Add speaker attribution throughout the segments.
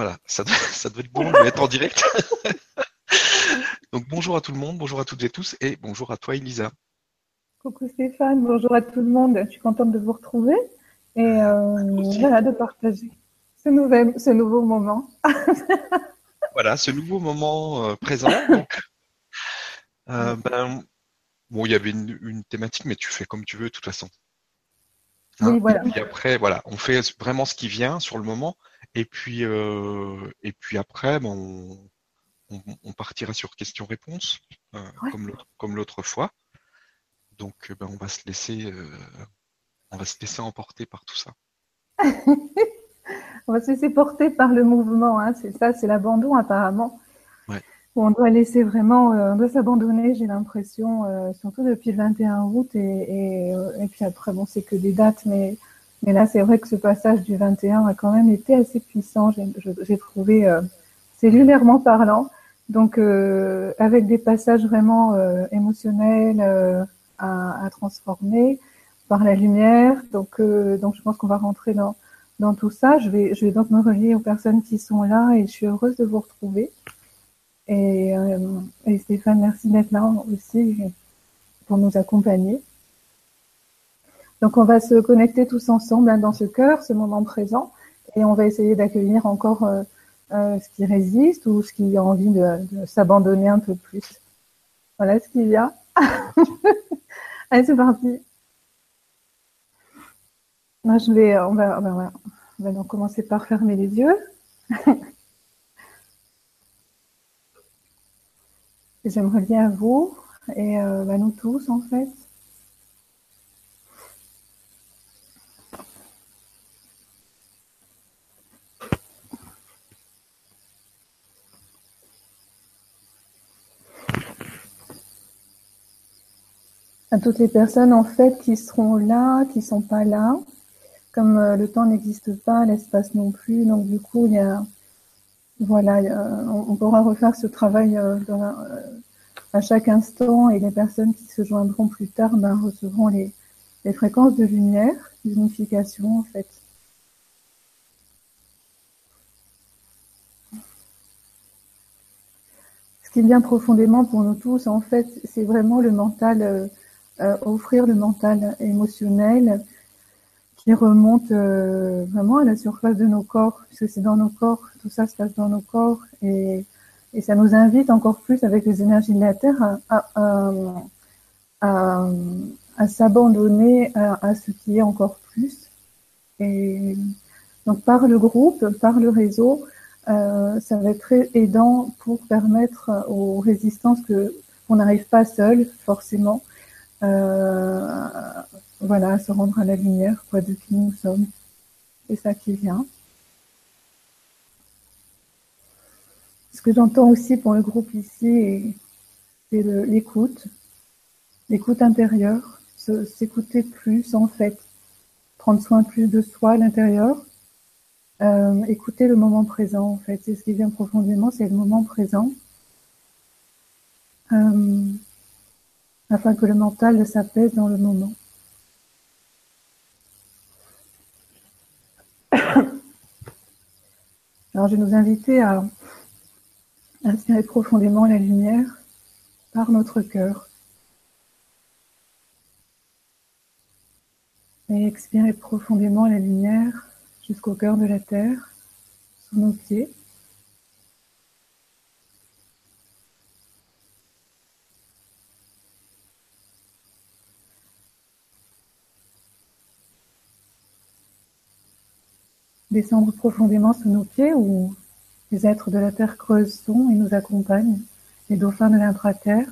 Speaker 1: Voilà, ça doit, ça doit être bon de être en direct. Donc bonjour à tout le monde, bonjour à toutes et tous, et bonjour à toi Elisa.
Speaker 2: Coucou Stéphane, bonjour à tout le monde. Je suis contente de vous retrouver et euh, voilà, de partager ce, nouvel, ce nouveau moment.
Speaker 1: voilà, ce nouveau moment euh, présent. Euh, ben, bon, il y avait une, thématique, mais tu fais comme tu veux de toute façon.
Speaker 2: oui, hein, voilà.
Speaker 1: Et puis après, voilà, on fait vraiment ce qui vient sur le moment, et puis et puis après, ben, on, partira sur questions-réponses, comme l'autre fois. Donc, ben, on va se laisser, on va se laisser emporter par tout ça.
Speaker 2: on va se laisser porter par le mouvement. Hein. C'est ça, c'est l'abandon apparemment. On doit laisser vraiment, euh, on doit s'abandonner, j'ai l'impression, euh, surtout depuis le 21 août. Et, euh, et, puis après, bon, c'est que des dates, mais, mais là, c'est vrai que ce passage du 21 a quand même été assez puissant. J'ai trouvé cellulairement parlant. Donc, avec des passages vraiment émotionnels à, à transformer par la lumière. Donc, euh, donc je pense qu'on va rentrer dans, dans tout ça. Je vais, je vais donc me relier aux personnes qui sont là et je suis heureuse de vous retrouver. Et, euh, et Stéphane, merci d'être là aussi pour nous accompagner. Donc, on va se connecter tous ensemble hein, dans ce cœur, ce moment présent, et on va essayer d'accueillir encore euh, euh ce qui résiste ou ce qui a envie de, s'abandonner un peu plus. Voilà ce qu'il y a. Allez, c'est parti je vais, on va, on va donc commencer par fermer les yeux. J'aimerais bien à vous et euh, bah, nous tous en fait. À toutes les personnes en fait qui seront là, qui sont pas là, comme euh, le temps n'existe pas, l'espace non plus, donc du coup, il y a, voilà, on, pourra refaire ce travail euh, euh, à chaque instant. Et les personnes qui se joindront plus tard ben, recevront les, les fréquences de lumière, d'unification en fait. Ce qui vient profondément pour nous tous, en fait, c'est vraiment le mental, offrir le mental émotionnel, qui remonte euh, vraiment à la surface de nos corps, puisque c'est dans nos corps, tout ça se passe dans nos corps, et, ça nous invite encore plus avec les énergies de la Terre à, à, s'abandonner à, ce qui est encore plus. Et donc par le groupe, par le réseau, euh, ça va être très aidant pour permettre aux résistances qu'on n'arrive pas seul forcément euh, voilà, se rendre à la lumière, quoi, de qui nous sommes. C'est ça qui vient. Ce que j'entends aussi pour le groupe ici, c'est l'écoute, l'écoute intérieure, s'écouter plus en fait, prendre soin plus de soi à l'intérieur, euh, écouter le moment présent en fait, c'est ce qui vient profondément, c'est le moment présent. Euh, afin que le mental s'apaise dans le moment. Alors je vais nous inviter à inspirer profondément la lumière par notre cœur. Et expirer profondément la lumière jusqu'au cœur de la terre, sous nos pieds. Descendre profondément sous nos pieds où les êtres de la terre creusent sont et nous accompagnent, les dauphins de l'intra-terre.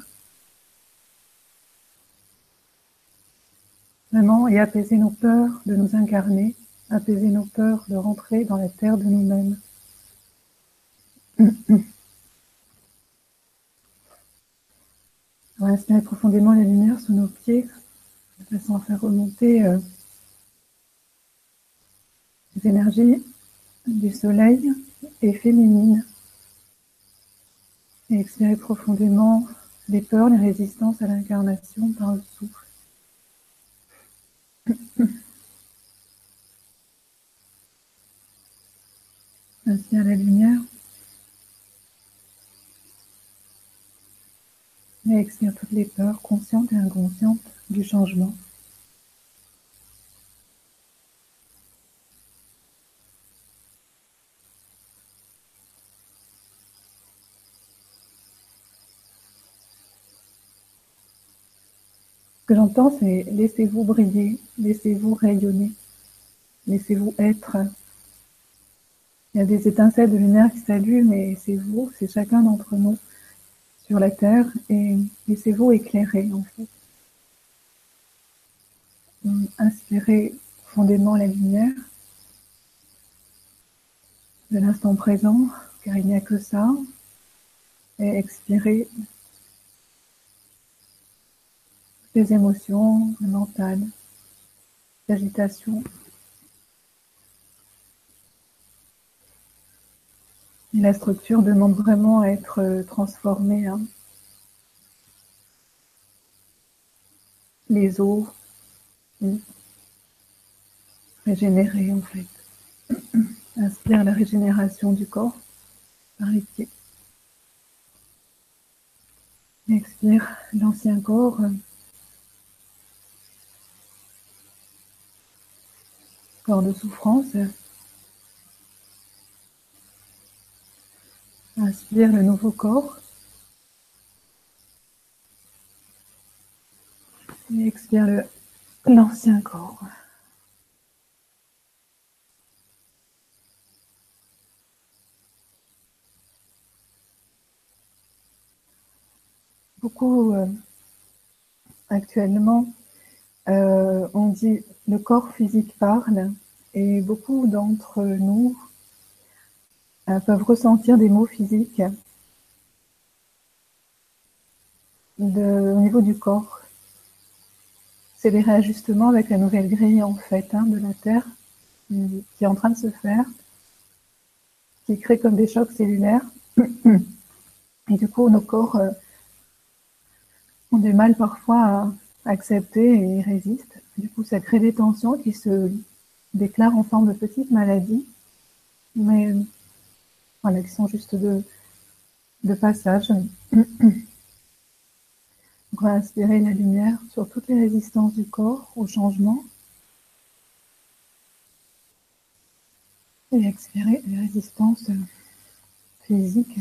Speaker 2: Vraiment, et apaiser nos peurs de nous incarner, apaiser nos peurs de rentrer dans la terre de nous-mêmes. On va profondément la lumière sous nos pieds, de façon à faire remonter euh, les énergies du soleil et féminines. Et expirer profondément les peurs, les résistances à l'incarnation par le souffle. Inspire la lumière. Et expire toutes les peurs conscientes et inconscientes du changement. Que j'entends, c'est laissez-vous briller, laissez-vous rayonner, laissez-vous être. Il y a des étincelles de lumière qui s'allument et c'est vous, c'est chacun d'entre nous sur la terre et laissez-vous éclairer en fait. Inspirez profondément la lumière de l'instant présent, car il n'y a que ça, et expirez les émotions, le mental, l'agitation. Et la structure demande vraiment à être transformée. Hein. Les os, régénérer en fait. Inspire la régénération du corps par les pieds. Expire l'ancien corps corps de souffrance. Inspire le nouveau corps. Et expire l'ancien corps. Beaucoup euh, actuellement euh, on dit le corps physique parle et beaucoup d'entre nous euh, peuvent ressentir des maux physiques au niveau du corps. C'est des réajustements avec la nouvelle grille en fait hein, de la Terre qui, est en train de se faire, qui crée comme des chocs cellulaires. Et du coup, nos corps euh, ont du mal parfois à accepter et résiste. Du coup, ça crée des tensions qui se déclarent en forme de petites maladies, mais voilà, qui sont juste de passage. on va inspirer la lumière sur toutes les résistances du corps au changement. Et expirer les résistances physiques.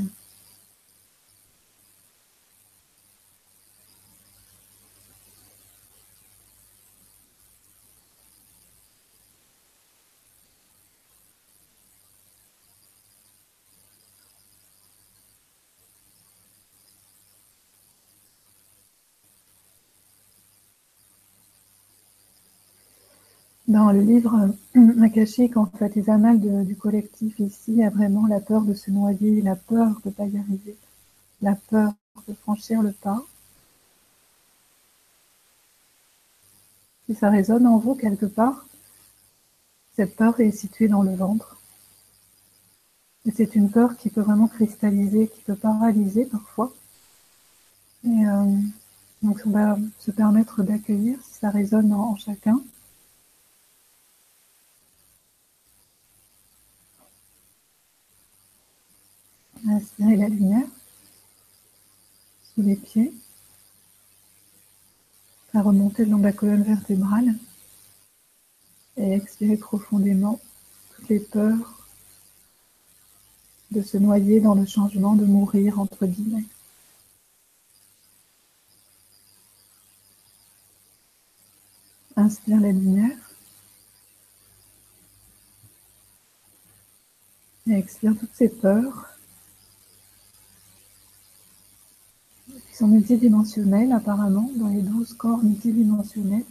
Speaker 2: Dans le livre Akashique, en fait, les annales du collectif ici, a vraiment la peur de se noyer, la peur de ne pas y arriver, la peur de franchir le pas. Si ça résonne en vous quelque part, cette peur est située dans le ventre. Et c'est une peur qui peut vraiment cristalliser, qui peut paralyser parfois. Et euh, donc on va se permettre d'accueillir si ça résonne en chacun. Inspirez la lumière sous les pieds. À remonter le long de la colonne vertébrale. Et expirez profondément toutes les peurs de se noyer dans le changement, de mourir entre guillemets. Inspire la lumière. Et expire toutes ces peurs sont multidimensionnels apparemment, dans les douze corps multidimensionnels.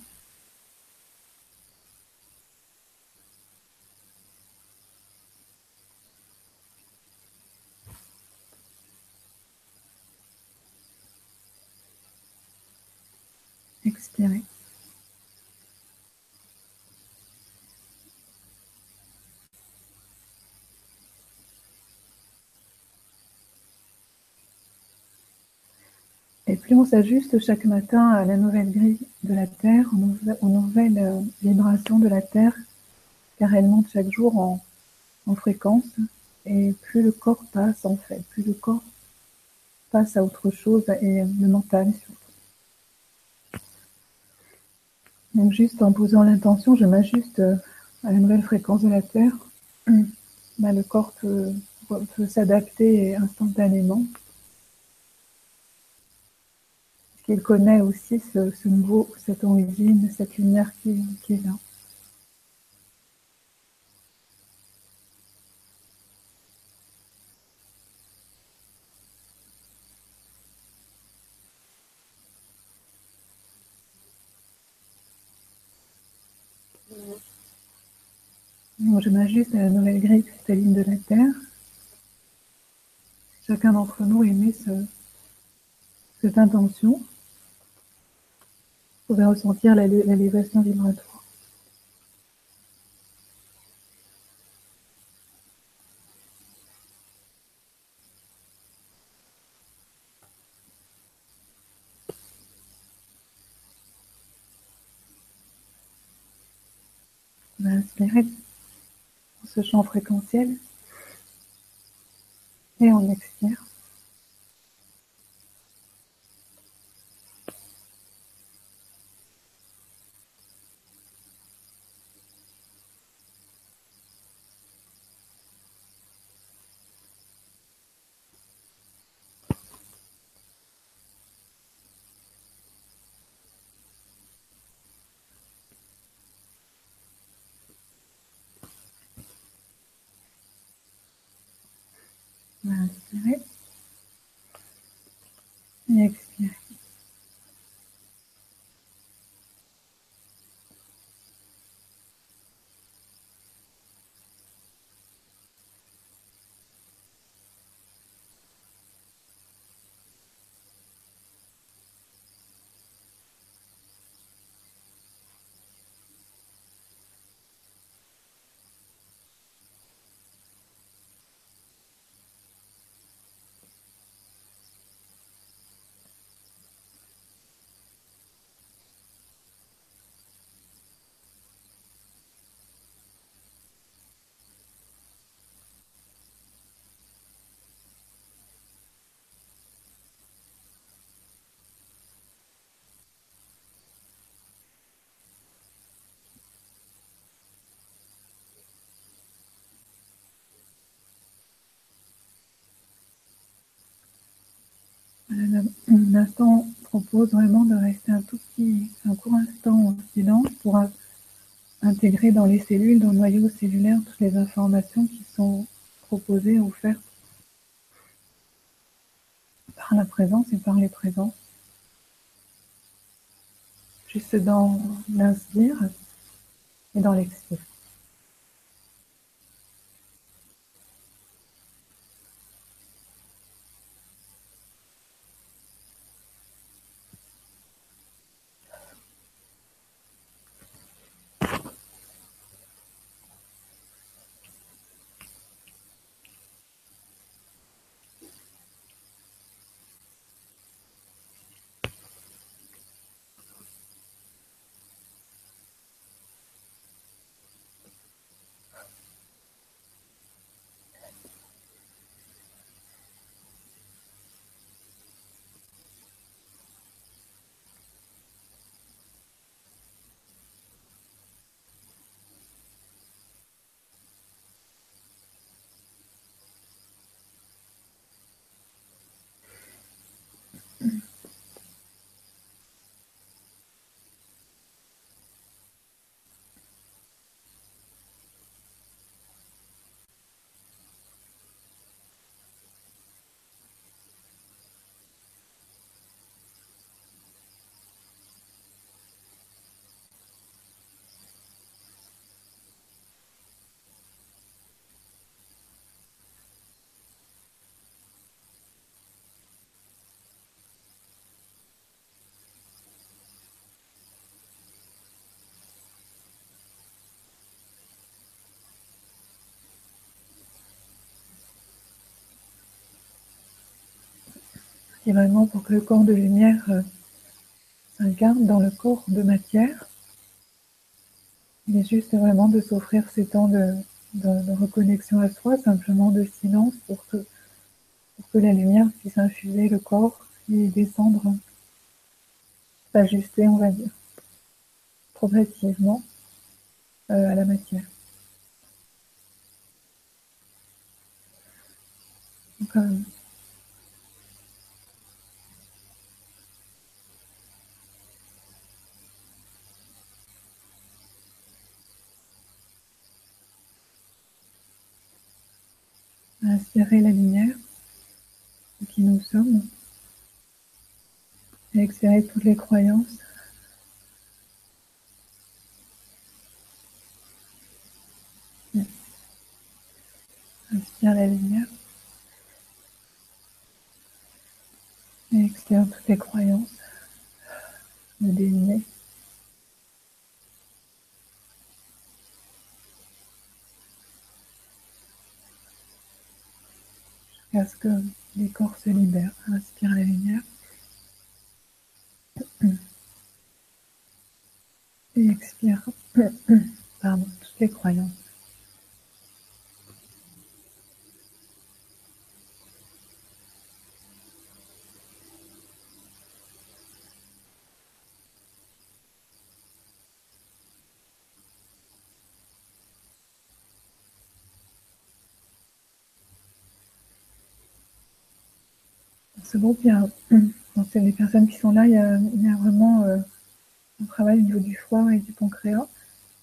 Speaker 2: Expirez. Et plus on s'ajuste chaque matin à la nouvelle grille de la Terre, aux nouvelles euh, vibrations de la Terre, car elle monte chaque jour en, fréquence, et plus le corps passe en fait, plus le corps passe à autre chose et le mental surtout. Donc juste en posant l'intention, je m'ajuste à la nouvelle fréquence de la Terre. Bah, le corps peut, s'adapter instantanément. Qu'il connaît aussi ce, nouveau, cette origine, cette lumière qui, est là. je m'ajuste à la nouvelle grille cristalline de la Terre. Chacun d'entre nous émet cette intention. Pouvez ressentir l'élévation vibratoire. Inspirez ce champ fréquentiel et on expire. Inspirez. Et expirez. L'instant propose vraiment de rester un tout petit, un court instant en silence pour intégrer dans les cellules, dans le noyau cellulaire, toutes les informations qui sont proposées, offertes par la présence et par les présences. Juste dans l'inspire et dans l'expire. Mm. C'est vraiment pour que le corps de lumière euh, s'incarne dans le corps de matière. Il est juste vraiment de s'offrir ces temps de, de, reconnexion à soi, simplement de silence pour que, pour que la lumière puisse infuser le corps et descendre, s'ajuster, on va dire, progressivement euh, à la matière. Donc, euh, inspirer la lumière qui nous sommes et expirer toutes les croyances. Inspire la lumière et expire toutes les croyances, le désigner. Jusqu'à ce que les corps se libèrent. Inspire la lumière. Et expire pardon, toutes les croyances. Ce groupe, il y les personnes qui sont là, il y a, vraiment euh, un travail au niveau du foie et du pancréas,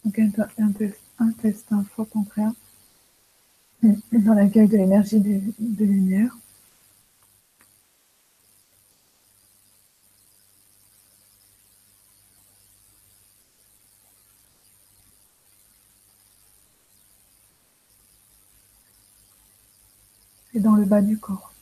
Speaker 2: donc un, intestin foie pancréas, dans l'accueil de l'énergie de, de lumière. Et dans le bas du corps.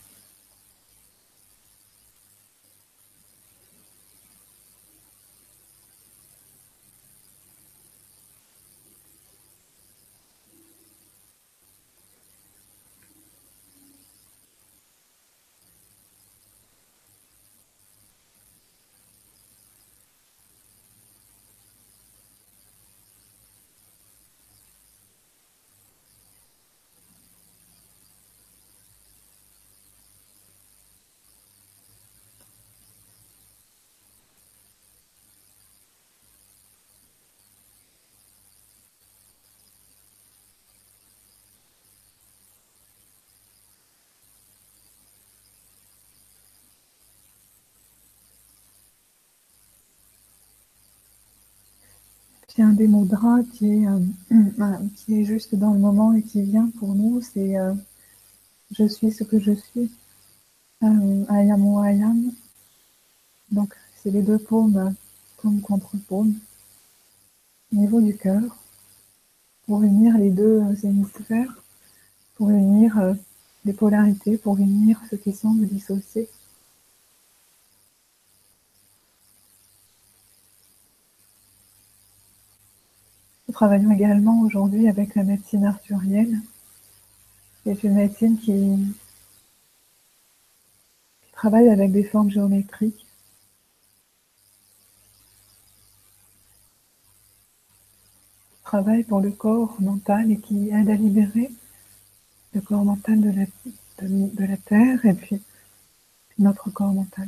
Speaker 2: C'est un des mudras qui est, euh, qui est juste dans le moment et qui vient pour nous, c'est euh, je suis ce que je suis. Euh, I am. Donc, c'est les deux paumes comme contre paume. Au niveau du cœur, pour unir les deux hémisphères, pour unir les polarités, pour unir ce qui semble dissocié. Nous travaillons également aujourd'hui avec la médecine arthurienne, C'est une médecine qui, travaille avec des formes géométriques. travaille pour le corps mental et qui aide à libérer le corps mental de la, de la terre et puis notre corps mental.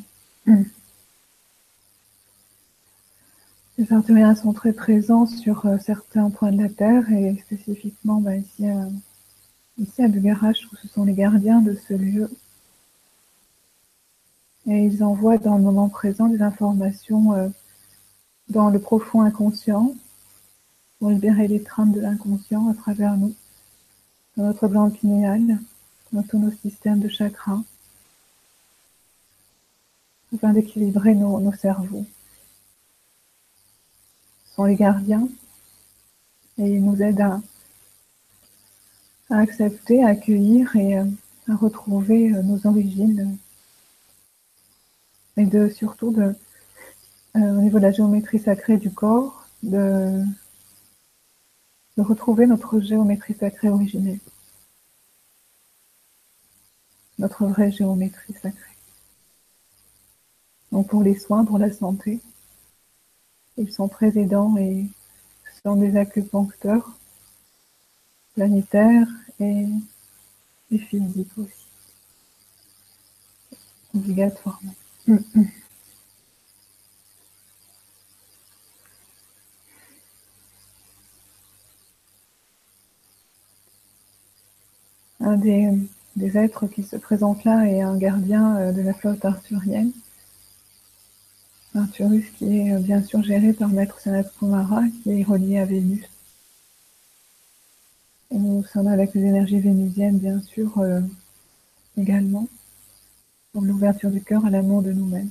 Speaker 2: Les arthuriens sont très présents sur euh, certains points de la Terre et spécifiquement bah, ici, à, ici à où ce sont les gardiens de ce lieu. Et ils envoient dans le moment présent des informations euh, dans le profond inconscient pour libérer les trames de l'inconscient à travers nous, dans notre glande pinéale, dans tous nos systèmes de chakras, afin d'équilibrer nos cerveaux sont les gardiens. Et ils nous aident à, accepter, à accueillir et euh, à retrouver euh, nos origines. Et de surtout de, euh, au niveau de la géométrie sacrée du corps, de, de retrouver notre géométrie sacrée originelle, notre vraie géométrie sacrée. Donc pour les soins, pour la santé, ils sont très aidants et sont des acupuncteurs planétaire et, et physique aussi. Obligatoirement. Un des, des, êtres qui se présente là est un gardien euh, de la flotte arthurienne. Arthurus qui est euh, bien sûr géré par Maître Sanat Kumara qui est relié à Vénus. Et nous sommes avec les énergies vénusiennes bien sûr euh, également pour l'ouverture du cœur à l'amour de nous-mêmes.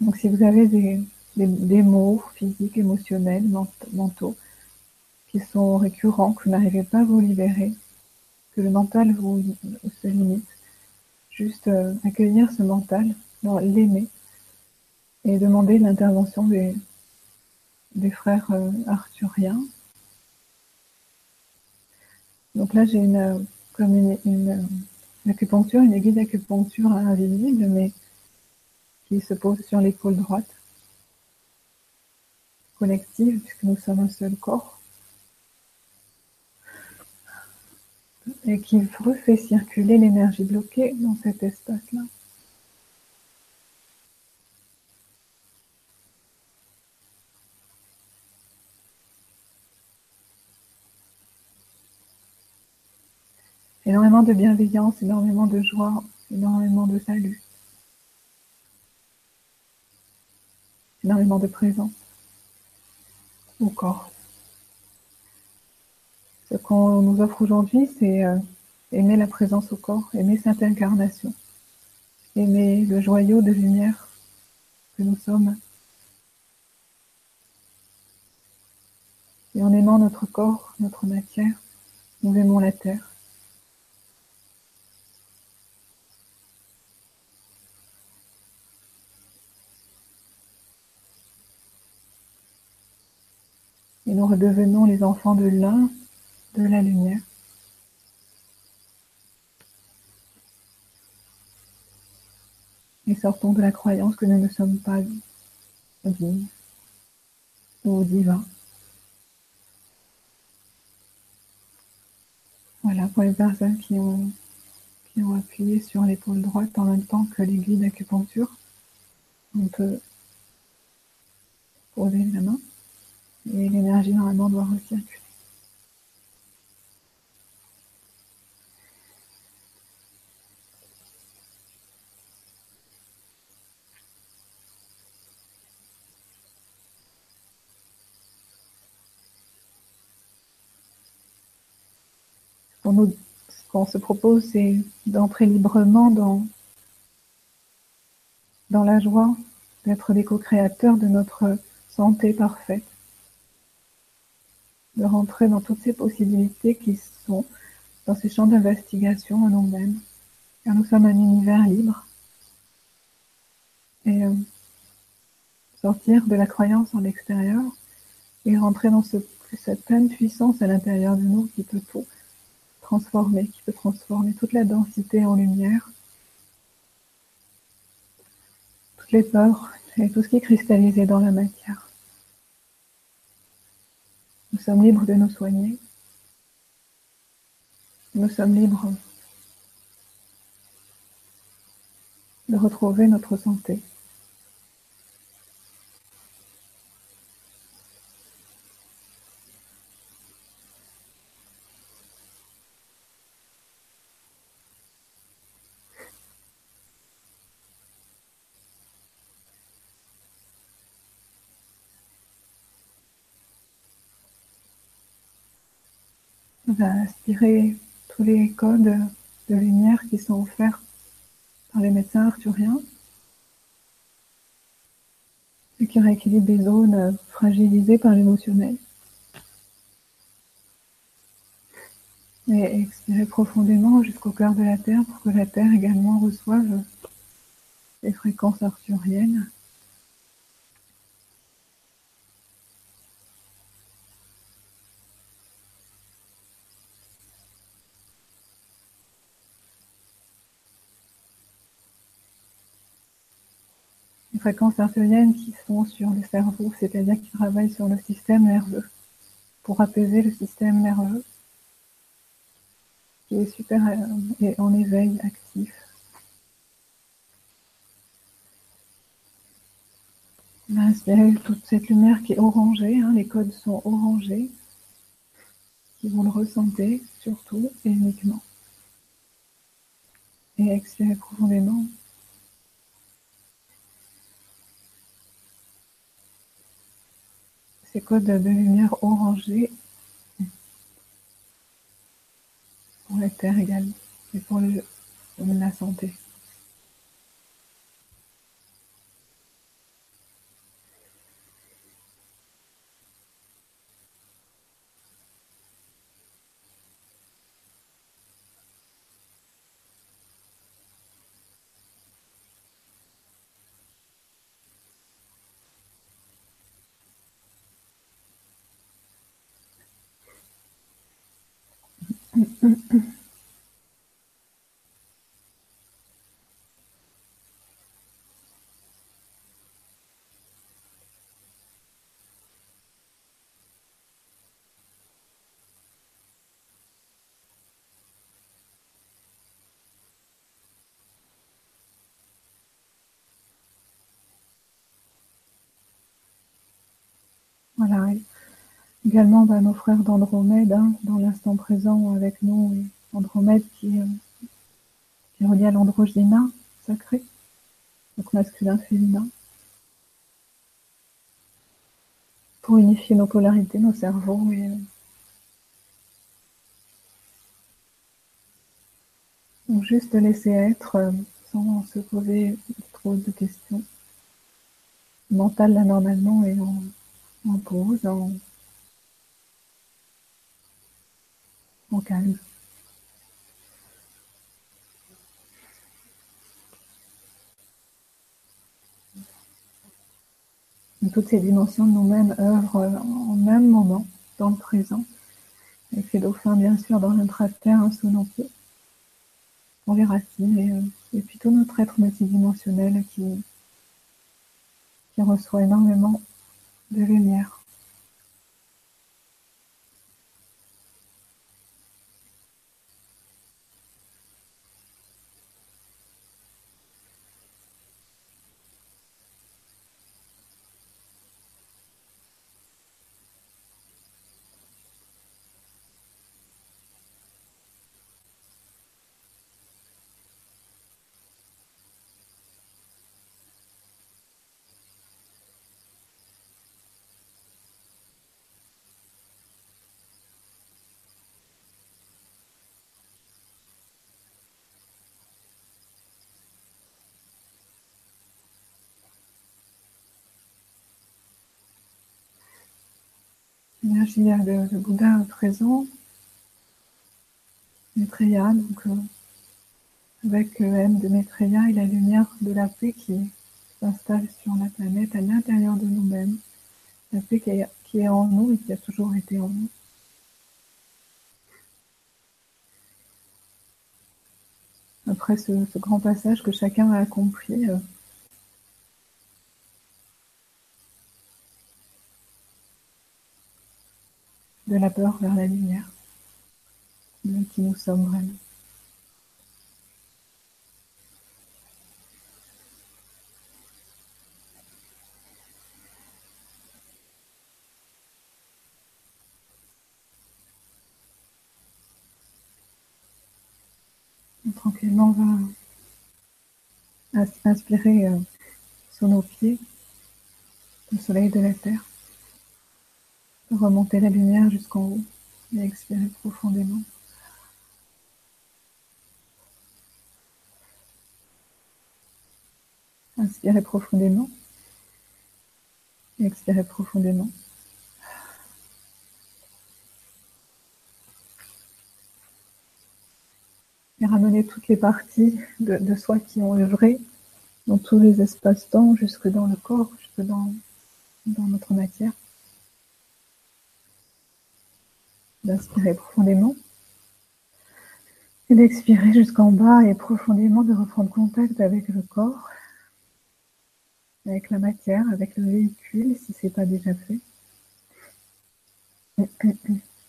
Speaker 2: Donc si vous avez des mots physiques, émotionnels, mentaux, qui sont récurrents, que vous n'arrivez pas à vous libérer, que le mental vous se limite, juste euh, accueillir ce mental, l'aimer et demander l'intervention des, frères euh, arthuriens. Donc là, j'ai une, comme une, une, acupuncture, une aiguille d'acupuncture invisible, mais qui se pose sur l'épaule droite, collective, puisque nous sommes un seul corps. Et qui refait circuler l'énergie bloquée dans cet espace-là. Énormément de bienveillance, énormément de joie, énormément de salut, énormément de présence au corps. Ce qu'on nous offre aujourd'hui, c'est euh, aimer la présence au corps, aimer cette incarnation, aimer le joyau de lumière que nous sommes. Et en aimant notre corps, notre matière, nous aimons la terre. Et nous redevenons les enfants de l'un de la lumière. Et sortons de la croyance que nous ne sommes pas dignes ou divins. Voilà pour les personnes qui ont, appuyé sur l'épaule droite en même temps que l'aiguille d'acupuncture. On peut poser la main et l'énergie normalement doit recirculer. Ce qu'on se propose, c'est d'entrer librement dans, la joie, d'être des co-créateurs de notre santé parfaite, de rentrer dans toutes ces possibilités qui sont dans ces champs d'investigation en nous-mêmes, car nous sommes un univers libre. Et euh, sortir de la croyance en l'extérieur et rentrer dans ce, cette pleine puissance à l'intérieur de nous qui peut tout transformer, qui peut transformer toute la densité en lumière, toutes les peurs et tout ce qui est cristallisé dans la matière. Nous sommes libres de nous soigner. Nous sommes libres de retrouver notre santé. Va aspirer tous les codes de lumière qui sont offerts par les médecins arthuriens et qui rééquilibrent des zones fragilisées par l'émotionnel. Et expirer profondément jusqu'au cœur de la Terre pour que la Terre également reçoive les fréquences arthuriennes fréquences artériennes qui sont sur le cerveau, c'est-à-dire qui travaillent sur le système nerveux, pour apaiser le système nerveux, qui est super et en éveil actif. Inspirez toute cette lumière qui est orangée, hein, les codes sont orangés, qui vont le ressentir surtout et uniquement. Et expirez profondément. Ces codes de lumière orangée pour la terre également et pour la santé. Voilà. Également bah, nos frères d'Andromède, hein, dans l'instant présent avec nous, Andromède qui, euh, qui est relié à l'androgyna sacré, donc masculin, féminin, pour unifier nos polarités, nos cerveaux et juste laisser être euh, sans se poser trop de questions mentales là normalement et en, en pause, en calme. toutes ces dimensions de nous-mêmes œuvrent en même moment, dans le présent, avec les dauphins bien sûr dans notre terre hein, sous nos pieds, on les racines, et, euh, et puis tout notre être multidimensionnel qui, qui reçoit énormément de lumière. De lumière. l'énergie de, Bouddha présent, Maitreya, donc euh, avec le M de Maitreya et la lumière de la paix qui s'installe sur la planète à l'intérieur de nous-mêmes, la paix qui est, en nous et qui a toujours été en nous. Après ce, grand passage que chacun a accompli, euh, de la peur vers la lumière, de qui nous sommes vraiment. tranquillement, on va inspirer euh, sur nos pieds le soleil de la terre. Remontez la lumière jusqu'en haut et expirez profondément. Inspirez profondément expirez profondément. Et ramenez toutes les parties de, soi qui ont œuvré dans tous les espaces-temps, jusque dans le corps, jusque dans notre matière. D'inspirer profondément et d'expirer jusqu'en bas et profondément de reprendre contact avec le corps. avec la matière, avec le véhicule, si ce n'est pas déjà fait.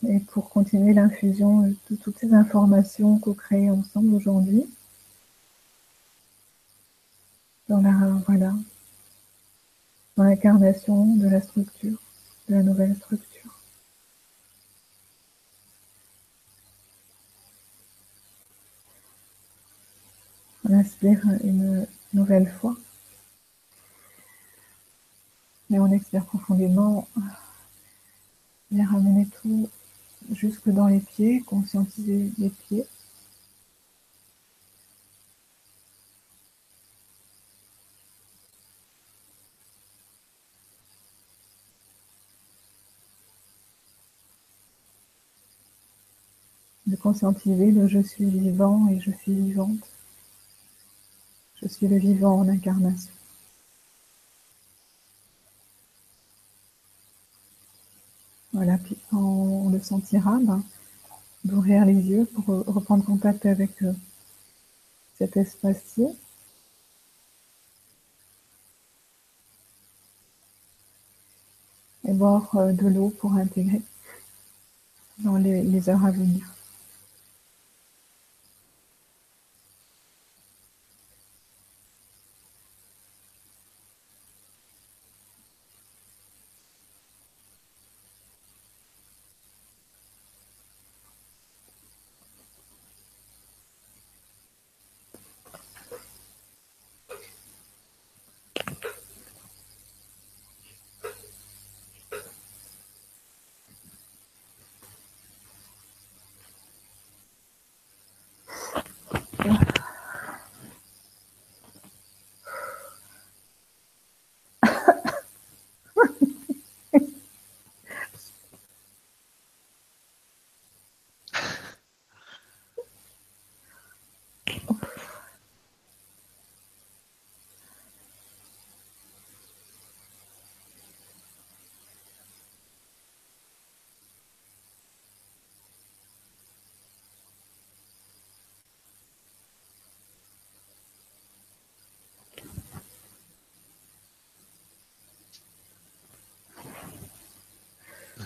Speaker 2: Et pour continuer l'infusion de toutes ces informations co-créées ensemble aujourd'hui, dans la voilà, dans l'incarnation de la structure, de la nouvelle structure. On inspire une nouvelle fois. Et on expire profondément. Et ramener tout jusque dans les pieds, conscientiser les pieds. De conscientiser le je suis vivant et je suis vivante. Je suis le vivant en incarnation. Voilà, puis on le sentira, ben, d'ouvrir les yeux pour reprendre contact avec euh, cet espace-ci. Et boire euh, de l'eau pour intégrer dans les heures à venir.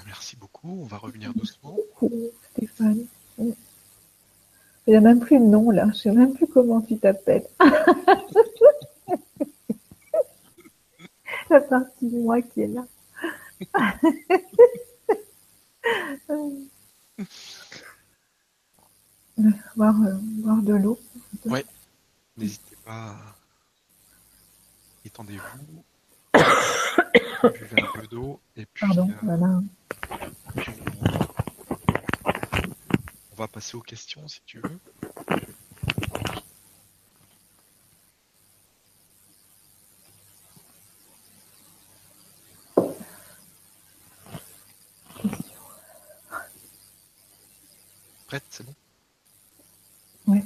Speaker 1: Merci beaucoup. On va revenir doucement.
Speaker 2: Beaucoup, Stéphane. Il n'y a même plus de nom là. Je ne sais même plus comment tu t'appelles. La partie de moi qui est là. voir, euh, de l'eau.
Speaker 1: Oui. N'hésitez pas. Étendez-vous. Buvez un peu d'eau et puis.
Speaker 2: Pardon, euh, voilà.
Speaker 1: On va passer aux questions si tu veux. Prête, c'est bon?
Speaker 2: Oui.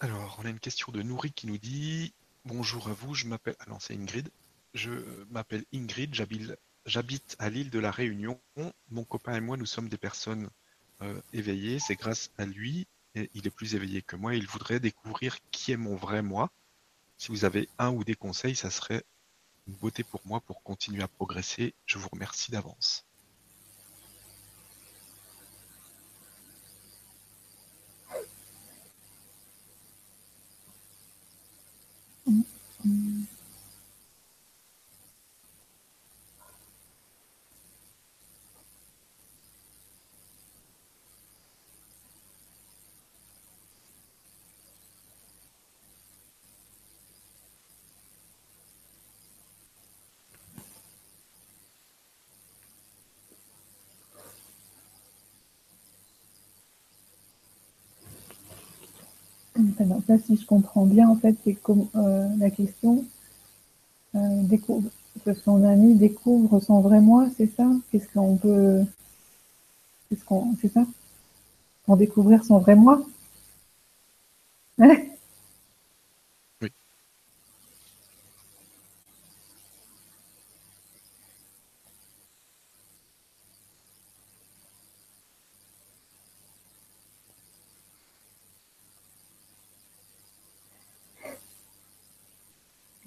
Speaker 1: Alors, on a une question de Nourri qui nous dit Bonjour à vous, je m'appelle. Ah non, c'est Ingrid. Je m'appelle Ingrid, j'habite J'habite à l'île de la Réunion. Mon copain et moi, nous sommes des personnes euh, éveillées. C'est grâce à lui, et il est plus éveillé que moi. Il voudrait découvrir qui est mon vrai moi. Si vous avez un ou des conseils, ça serait une beauté pour moi pour continuer à progresser. Je vous remercie d'avance.
Speaker 2: Ça, si je comprends bien, en fait, c'est comme euh, la question euh, découvre, que son ami découvre son vrai moi, c'est ça? Qu'est-ce qu'on peut. Qu'est-ce qu'on. C'est ça? Pour découvrir son vrai moi?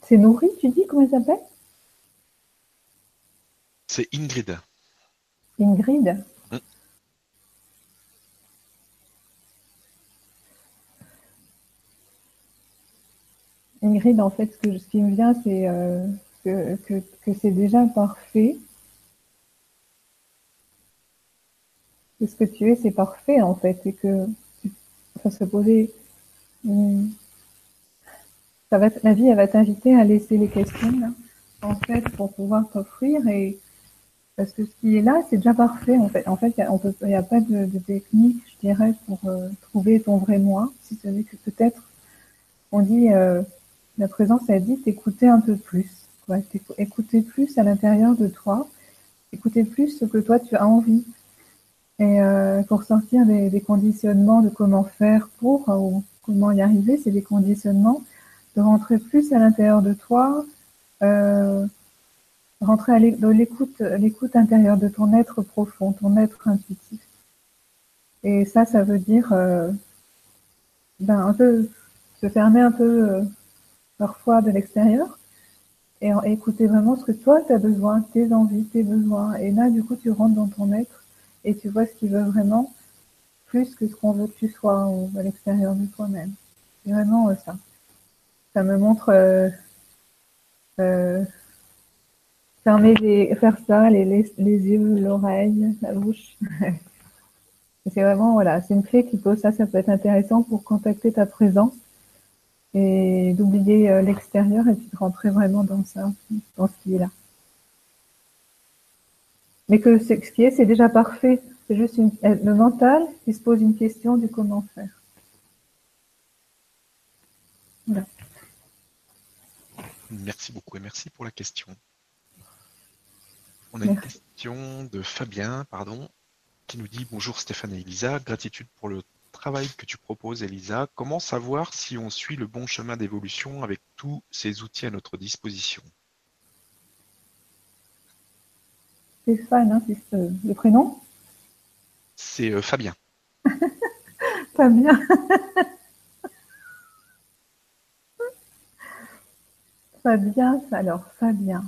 Speaker 2: C'est nourri, tu dis Comment il s'appelle?
Speaker 1: C'est Ingrid.
Speaker 2: Ingrid mm. Ingrid, en fait, ce, qui me vient, c'est euh, que, que c'est déjà parfait que ce que tu es, c'est parfait en fait, et que ça se poser. La vie, elle va t'inviter à laisser les questions en fait pour pouvoir t'offrir et parce que ce qui est là, c'est déjà parfait en fait. En fait, il n'y a, pas de, technique, je dirais, pour euh, trouver ton vrai moi, si ce n'est que peut-être on dit euh, la présence, elle dit t'écouter un peu plus, quoi, écouter plus à l'intérieur de toi, écouter plus ce que toi tu as envie et euh, pour sortir des, des, conditionnements de comment faire pour ou comment y arriver, c'est des conditionnements de rentrer plus à l'intérieur de toi, euh, rentrer dans l'écoute, intérieure de ton être profond, ton être intuitif. Et ça, ça veut dire euh, ben, un peu se fermer un peu euh, parfois de l'extérieur et écouter vraiment ce que toi tu as besoin, tes envies, tes besoins. Et là, du coup, tu rentres dans ton être et tu vois ce qu'il veut vraiment plus que ce qu'on veut que tu sois à l'extérieur de toi-même. C'est vraiment ça. Ça me montre euh, euh, fermer les, faire ça, les, yeux, l'oreille, la bouche. c'est vraiment voilà, c'est une clé qui peut ça, ça peut être intéressant pour contacter ta présence et d'oublier l'extérieur et puis de rentrer vraiment dans ça, dans ce qui est là mais que ce qui est, c'est déjà parfait. C'est juste le mental qui se pose une question du comment faire.
Speaker 1: Merci beaucoup et merci pour la question. On a une question de Fabien, pardon, qui nous dit Bonjour Stéphane et Elisa, gratitude pour le travail que tu proposes, Elisa. Comment savoir si on suit le bon chemin d'évolution avec tous ces outils à notre disposition?
Speaker 2: Stéphane, hein, c'est le prénom?
Speaker 1: C'est euh, Fabien.
Speaker 2: Fabien. Fabien, alors Fabien.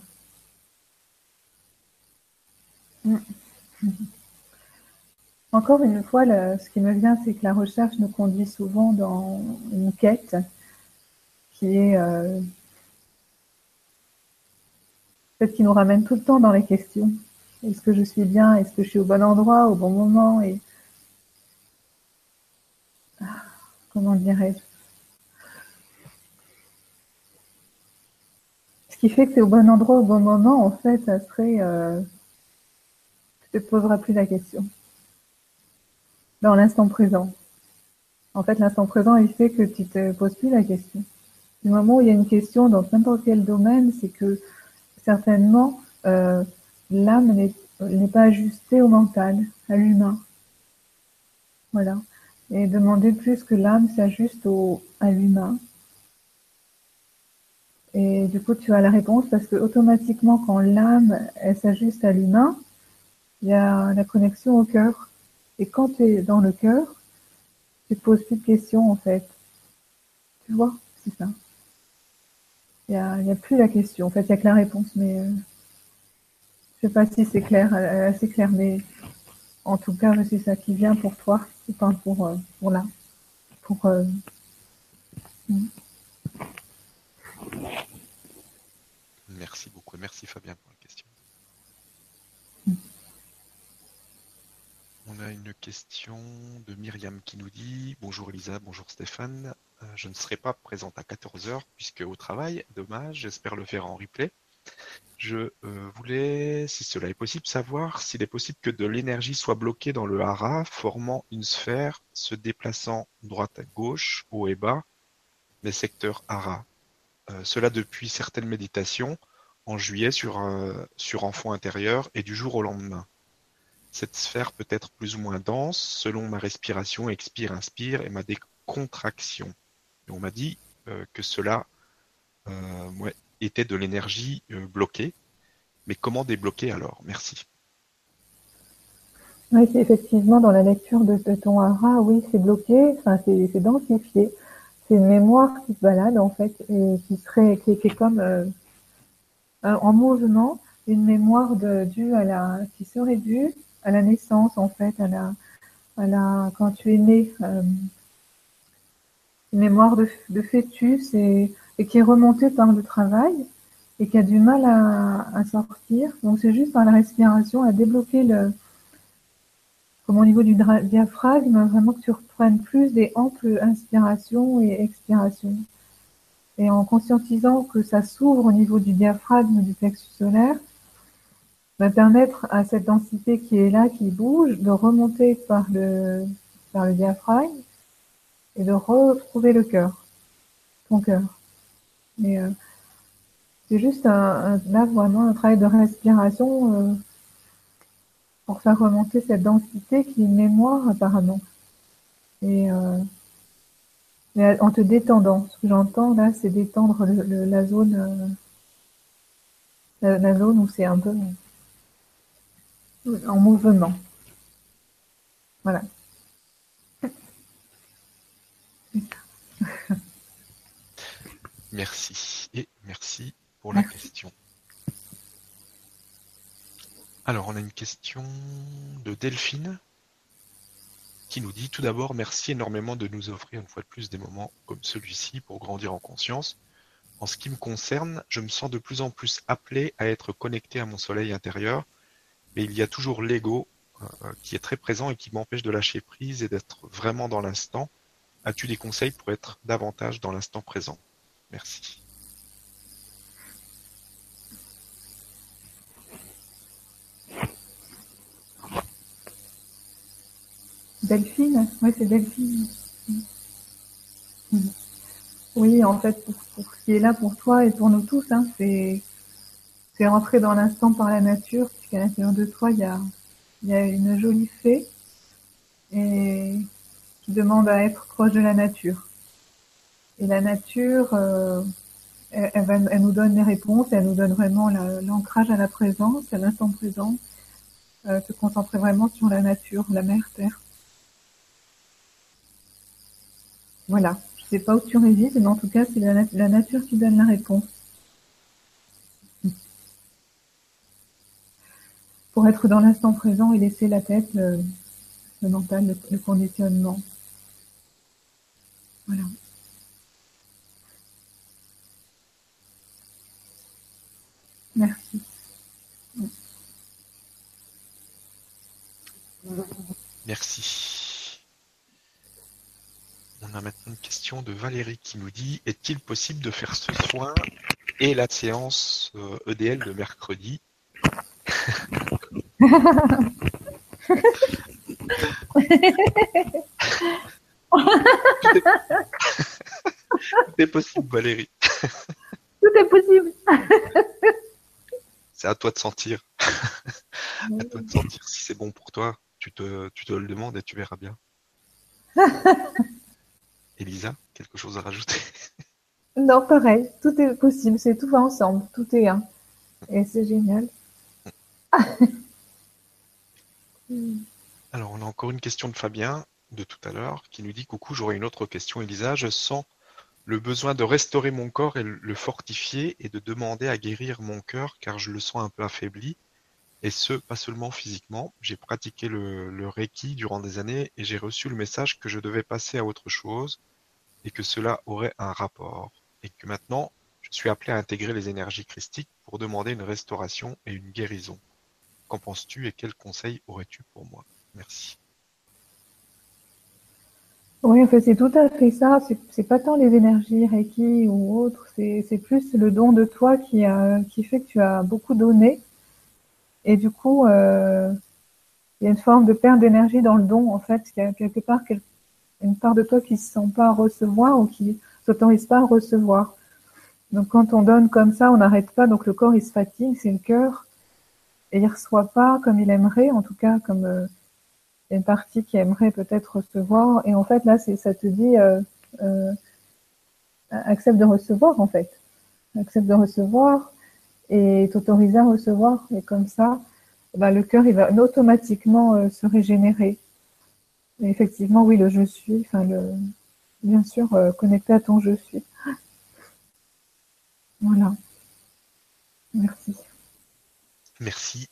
Speaker 2: Mm. Encore une fois, ce qui me vient, c'est que la recherche nous conduit souvent dans une quête qui est euh, celle qui nous ramène tout le temps dans les questions. Est-ce que je suis bien? Est-ce que je suis au bon endroit, au bon moment? Et... Ah, comment dirais-je? Ce qui fait que tu es au bon endroit, au bon moment, en fait, serait... Euh... Tu te poseras plus la question. Dans l'instant présent. En fait, l'instant présent, il fait que tu te poses plus la question. Du moment où il y a une question dans n'importe quel domaine, c'est que certainement, euh, l'âme n'est pas ajustée au mental, à l'humain. Voilà. Et demander plus que l'âme s'ajuste à l'humain. Et du coup, tu as la réponse parce que automatiquement, quand l'âme s'ajuste à l'humain, il y a la connexion au cœur. Et quand tu es dans le cœur, tu te poses plus de questions en fait. Tu vois, c'est ça. Il n'y a, a, plus la question. En fait, il n'y a que la réponse, mais euh, je sais pas si c'est clair, euh, assez clair, mais en tout cas, c'est ça qui vient pour toi, pas pour, pour là. Pour, euh.
Speaker 1: Merci beaucoup merci Fabien pour la question. On a une question de Myriam qui nous dit Bonjour Elisa, bonjour Stéphane. je ne serai pas présente à 14h puisque au travail, dommage, j'espère le faire en replay. Je euh, voulais, si cela est possible, savoir s'il est possible que de l'énergie soit bloquée dans le hara, formant une sphère se déplaçant droite à gauche, haut et bas, les secteurs hara. Euh, cela depuis certaines méditations, en juillet sur, sur enfant intérieur et du jour au lendemain. Cette sphère peut être plus ou moins dense selon ma respiration, expire, inspire et ma décontraction. On m'a dit euh, que cela ouais, était de l'énergie euh, bloquée. Mais comment débloquer alors? Merci.
Speaker 2: Oui, effectivement dans la lecture de, ton hara, oui, c'est bloqué, enfin, c'est densifié. C'est une mémoire qui se balade en fait et qui serait qui, comme euh, en mouvement une mémoire due à la qui serait due à la naissance en fait à la à la quand tu es né euh, une mémoire de, de fœtus et, et, qui est remontée par le travail et qui a du mal à, à sortir. Donc c'est juste par la respiration à débloquer le comme au niveau du diaphragme, vraiment que tu reprennes plus des amples inspirations et expirations. Et en conscientisant que ça s'ouvre au niveau du diaphragme du plexus solaire, va permettre à cette densité qui est là, qui bouge, de remonter par le, par le diaphragme et de retrouver le cœur, ton cœur. Euh, c'est juste un, là vraiment un travail de respiration euh, pour faire remonter cette densité qui est une mémoire apparemment. Et, euh, en te détendant, ce que j'entends là, c'est détendre la zone, euh, la, zone où c'est un peu en mouvement. Voilà.
Speaker 1: Merci et merci pour la question. Alors, on a une question de Delphine qui nous dit tout d'abord merci énormément de nous offrir une fois de plus des moments comme celui-ci pour grandir en conscience. En ce qui me concerne, je me sens de plus en plus appelé à être connecté à mon soleil intérieur, mais il y a toujours l'ego euh, qui est très présent et qui m'empêche de lâcher prise et d'être vraiment dans l'instant. As-tu des conseils pour être davantage dans l'instant présent? Merci.
Speaker 2: Delphine Oui, c'est Delphine. Oui, en fait, pour, ce qui est là pour toi et pour nous tous, hein, c'est c'est rentrer dans l'instant par la nature, puisqu'à l'intérieur de toi, il y a, y a une jolie fée et qui demande à être proche de la nature. Et la nature, euh, elle, elle, nous donne les réponses, elle nous donne vraiment l'ancrage à la présence, à l'instant présent, euh, se concentrer vraiment sur la nature, la mer, terre. Voilà. Je ne sais pas où tu résides, mais en tout cas, c'est la, nature qui donne la réponse. Pour être dans l'instant présent et laisser la tête, le, mental, le, conditionnement. Voilà. Merci.
Speaker 1: Merci. On a maintenant une question de Valérie qui nous dit Est-il possible de faire ce soin et la séance EDL euh, e de mercredi? Tout est possible, Valérie.
Speaker 2: Tout est possible.
Speaker 1: c'est à toi de sentir. à toi de sentir si c'est bon pour toi. Tu te, tu te le demandes et tu verras bien. Elisa, quelque chose à rajouter?
Speaker 2: Non, pareil, tout est possible, c'est tout va ensemble, tout est un. Et c'est génial.
Speaker 1: Alors, on a encore une question de Fabien de tout à l'heure qui nous dit Coucou, j'aurais une autre question, Elisa. Je sens le besoin de restaurer mon corps et le fortifier et de demander à guérir mon cœur car je le sens un peu affaibli. Et ce, pas seulement physiquement. J'ai pratiqué le, Reiki durant des années et j'ai reçu le message que je devais passer à autre chose et que cela aurait un rapport. Et que maintenant, je suis appelé à intégrer les énergies christiques pour demander une restauration et une guérison. Qu'en penses-tu et quels conseils aurais-tu pour moi? Merci.
Speaker 2: Oui, en fait, c'est tout à fait ça. C'est pas tant les énergies Reiki ou autres, c'est plus le don de toi qui fait que tu as beaucoup donné et du coup, euh, il y a une forme de perte d'énergie dans le don, en fait. Il y a quelque part une part de toi qui se sent pas à recevoir ou qui s'autorise pas à recevoir. Donc quand on donne comme ça, on n'arrête pas, donc le corps il se fatigue, c'est le cœur, et il reçoit pas comme il aimerait, en tout cas comme euh, une partie qui aimerait peut-être recevoir, et en fait là ça te dit euh, accepte de recevoir en fait, accepte de recevoir, et t'autoriser à recevoir. Et comme ça, bah, le cœur, il va automatiquement euh, se régénérer. Et effectivement, oui, le je suis, enfin le, bien sûr connecté à ton je suis. Voilà. Merci.
Speaker 1: Merci.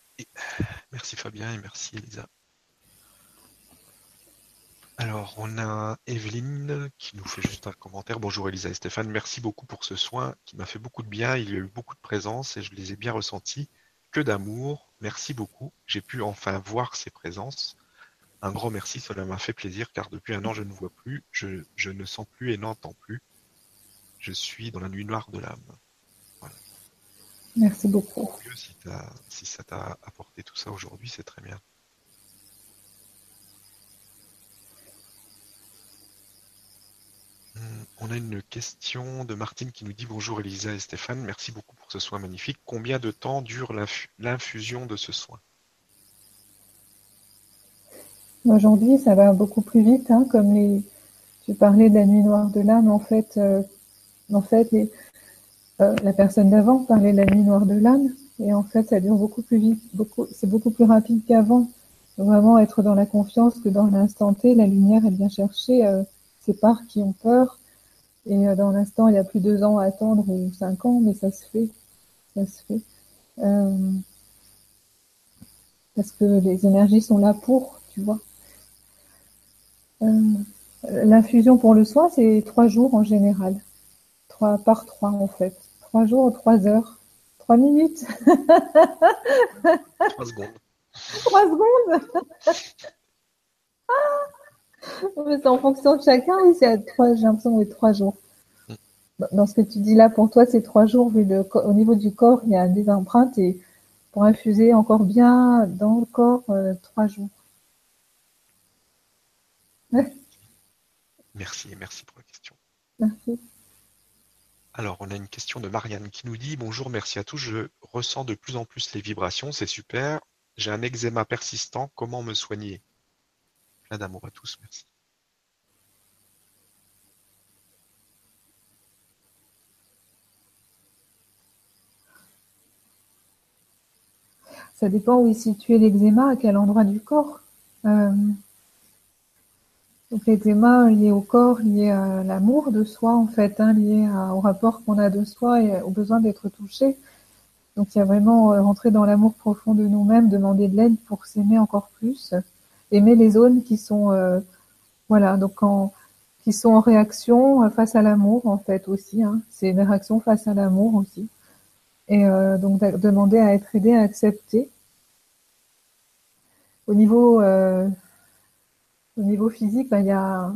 Speaker 1: Merci Fabien et merci Elisa. Alors, on a Evelyne qui nous fait juste un commentaire. Bonjour Elisa et Stéphane, merci beaucoup pour ce soin qui m'a fait beaucoup de bien. Il y a eu beaucoup de présence et je les ai bien ressentis. Que d'amour, merci beaucoup. J'ai pu enfin voir ces présences. Un grand merci, cela m'a fait plaisir car depuis un an je ne vois plus, je, ne sens plus et n'entends plus. Je suis dans la nuit noire de l'âme.
Speaker 2: Merci beaucoup.
Speaker 1: Si, si ça t'a apporté tout ça aujourd'hui, c'est très bien. On a une question de Martine qui nous dit bonjour Elisa et Stéphane, merci beaucoup pour ce soin magnifique. Combien de temps dure l'infusion de ce soin?
Speaker 2: Aujourd'hui, ça va beaucoup plus vite, hein, comme les. Tu parlais de la nuit noire de l'âme, en fait, euh, en fait, euh, la personne d'avant parlait de la nuit noire de l'âme, et en fait, ça dure beaucoup plus vite, beaucoup, c'est beaucoup plus rapide qu'avant. Vraiment être dans la confiance que dans l'instant T, la lumière, elle vient chercher. Euh, ces parts qui ont peur. Et euh, dans l'instant, il y a plus deux ans à attendre ou cinq ans, mais ça se fait. Ça se fait. Euh, parce que les énergies sont là pour, tu vois. Euh, l'infusion pour le soin, c'est trois jours en général. Trois par trois, en fait. Trois jours, trois heures. Trois minutes.
Speaker 1: trois secondes.
Speaker 2: Trois secondes. c'est en fonction de chacun, oui, c'est à trois, j'ai l'impression, oui, trois jours. Dans ce que tu dis là, pour toi, c'est trois jours, vu le, au niveau du corps, il y a des empreintes et pour infuser encore bien dans le corps, euh, trois jours.
Speaker 1: Merci, merci pour la question.
Speaker 2: Merci.
Speaker 1: Alors, on a une question de Marianne qui nous dit Bonjour, merci à tous. Je ressens de plus en plus les vibrations, c'est super. J'ai un eczéma persistant, comment me soigner? Plein d'amour à tous, merci.
Speaker 2: Ça dépend où est situé l'eczéma, à quel endroit du corps. Euh, donc l'eczéma lié au corps, lié à l'amour de soi en fait, hein, lié au rapport qu'on a de soi et au besoin d'être touché. Donc il y a vraiment euh, rentrer dans l'amour profond de nous-mêmes, demander de l'aide pour s'aimer encore plus aimer les zones qui sont euh, voilà donc en qui sont en réaction euh, face à l'amour en fait aussi hein. c'est une réaction face à l'amour aussi. Et euh, donc demander à être aidé à accepter. Au niveau au niveau physique ben, il y a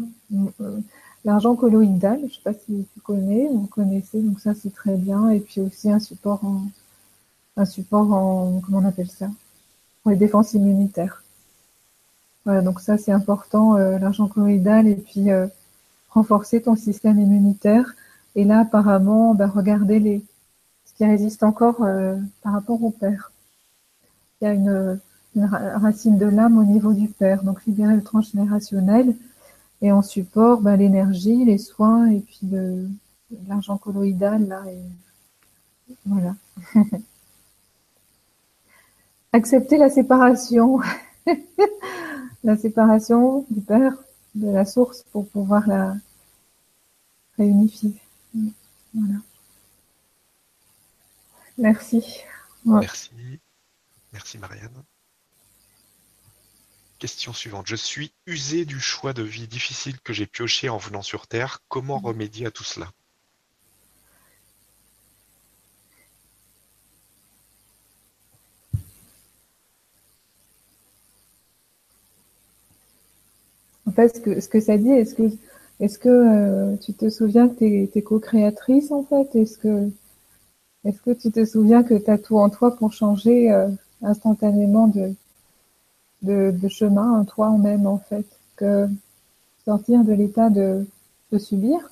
Speaker 2: l'argent colloïdal je sais pas si tu connais ou vous connaissez donc ça c'est très bien. Et puis aussi un support en un support en comment on appelle ça? Pour les défenses immunitaires voilà, donc ça c'est important, euh, l'argent colloïdal et puis euh, renforcer ton système immunitaire. Et là apparemment, bah, regardez ce qui résiste encore euh, par rapport au père. Il y a une, racine de l'âme au niveau du père, donc libérer le transgénérationnel et en support bah, l'énergie, les soins et puis l'argent colloïdal là voilà. Accepter la séparation. la séparation du Père, de la source, pour pouvoir la réunifier. Voilà. Merci.
Speaker 1: Merci. Merci Marianne. Question suivante. Je suis usé du choix de vie difficile que j'ai pioché en venant sur Terre. Comment remédier à tout cela?
Speaker 2: Fait, ce que, ce que ça dit, est-ce que, est-ce que euh, tu te souviens que tu es, co-créatrice en fait? Est-ce que, est-ce que tu te souviens que tu as tout en toi pour changer euh, instantanément de, de, chemin en toi même en fait? Que sortir de l'état de, de subir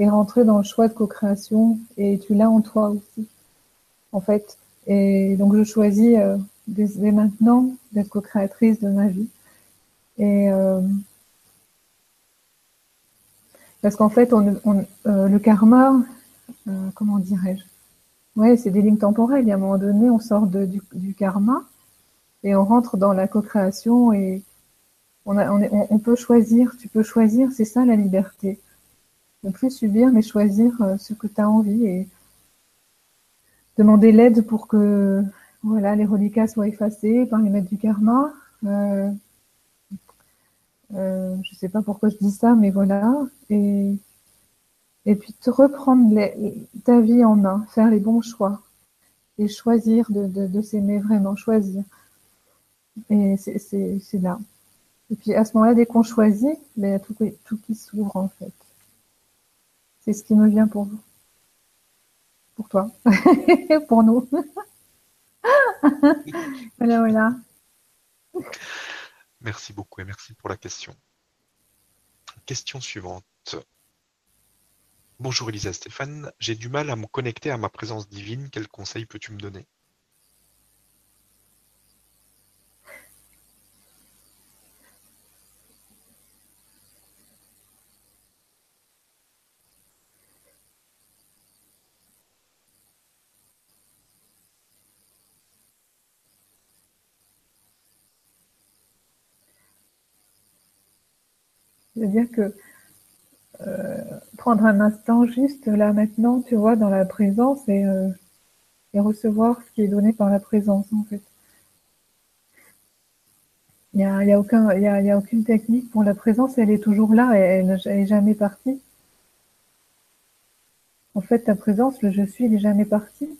Speaker 2: et rentrer dans le choix de co-création et tu l'as en toi aussi en fait. Et donc je choisis euh, dès, maintenant d'être co-créatrice de ma vie. Et parce qu'en fait, euh, le karma, euh, comment dirais-je? Ouais, c'est des lignes temporelles. Et à un moment donné, on sort du, karma et on rentre dans la co-création et on, peut choisir. Tu peux choisir, c'est ça la liberté. Ne plus subir, mais choisir ce que tu as envie et demander l'aide pour que voilà, les reliquats soient effacés par les maîtres du karma. Euh, euh, je ne sais pas pourquoi je dis ça, mais voilà. Et, et puis te reprendre ta vie en main, faire les bons choix et choisir de, s'aimer vraiment, choisir. Et c'est là. Et puis à ce moment-là, dès qu'on choisit, ben, il y a tout, tout qui s'ouvre en fait. C'est ce qui me vient pour vous. Pour toi. pour nous. voilà, voilà.
Speaker 1: Merci beaucoup et merci pour la question. Question suivante. Bonjour Elisa Stéphane, j'ai du mal à me connecter à ma présence divine. Quel conseil peux-tu me donner?
Speaker 2: C'est-à-dire que euh, prendre un instant juste là maintenant, tu vois, dans la présence et, euh, recevoir ce qui est donné par la présence en fait. Il n'y a, y a, aucun, y a, y a aucune technique pour la présence, elle est toujours là, elle n'est jamais partie. En fait, ta présence, le je suis, il n'est jamais parti.